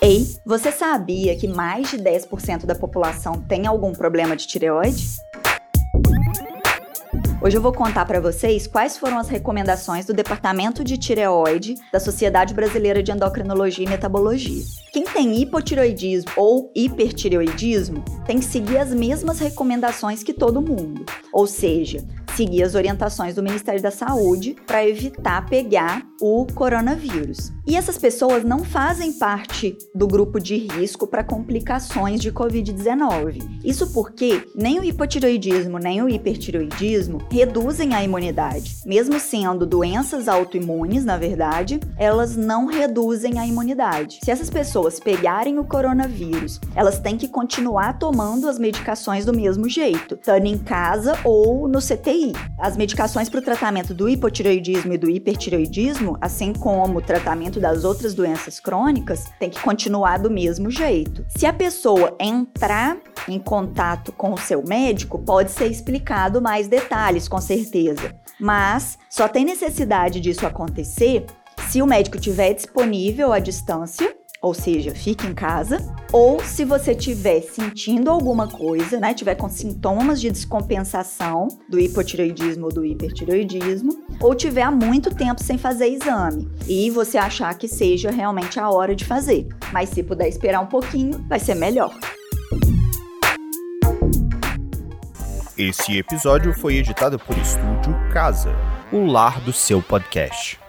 Ei, você sabia que mais de 10% da população tem algum problema de tireoide? Hoje eu vou contar para vocês quais foram as recomendações do Departamento de Tireoide da Sociedade Brasileira de Endocrinologia e Metabologia. Quem tem hipotireoidismo ou hipertireoidismo tem que seguir as mesmas recomendações que todo mundo. Ou seja, seguir as orientações do Ministério da Saúde para evitar pegar o coronavírus. E essas pessoas não fazem parte do grupo de risco para complicações de Covid-19. Isso porque nem o hipotiroidismo nem o hipertiroidismo reduzem a imunidade. Mesmo sendo doenças autoimunes, na verdade, elas não reduzem a imunidade. Se essas pessoas pegarem o coronavírus, elas têm que continuar tomando as medicações do mesmo jeito, estando em casa ou no CTI as medicações para o tratamento do hipotireoidismo e do hipertireoidismo, assim como o tratamento das outras doenças crônicas, tem que continuar do mesmo jeito. Se a pessoa entrar em contato com o seu médico, pode ser explicado mais detalhes, com certeza. Mas só tem necessidade disso acontecer se o médico tiver disponível à distância ou seja, fique em casa, ou se você estiver sentindo alguma coisa, né, tiver com sintomas de descompensação do hipotireoidismo ou do hipertireoidismo, ou tiver há muito tempo sem fazer exame e você achar que seja realmente a hora de fazer. Mas se puder esperar um pouquinho, vai ser melhor. Esse episódio foi editado por Estúdio Casa, o lar do seu podcast.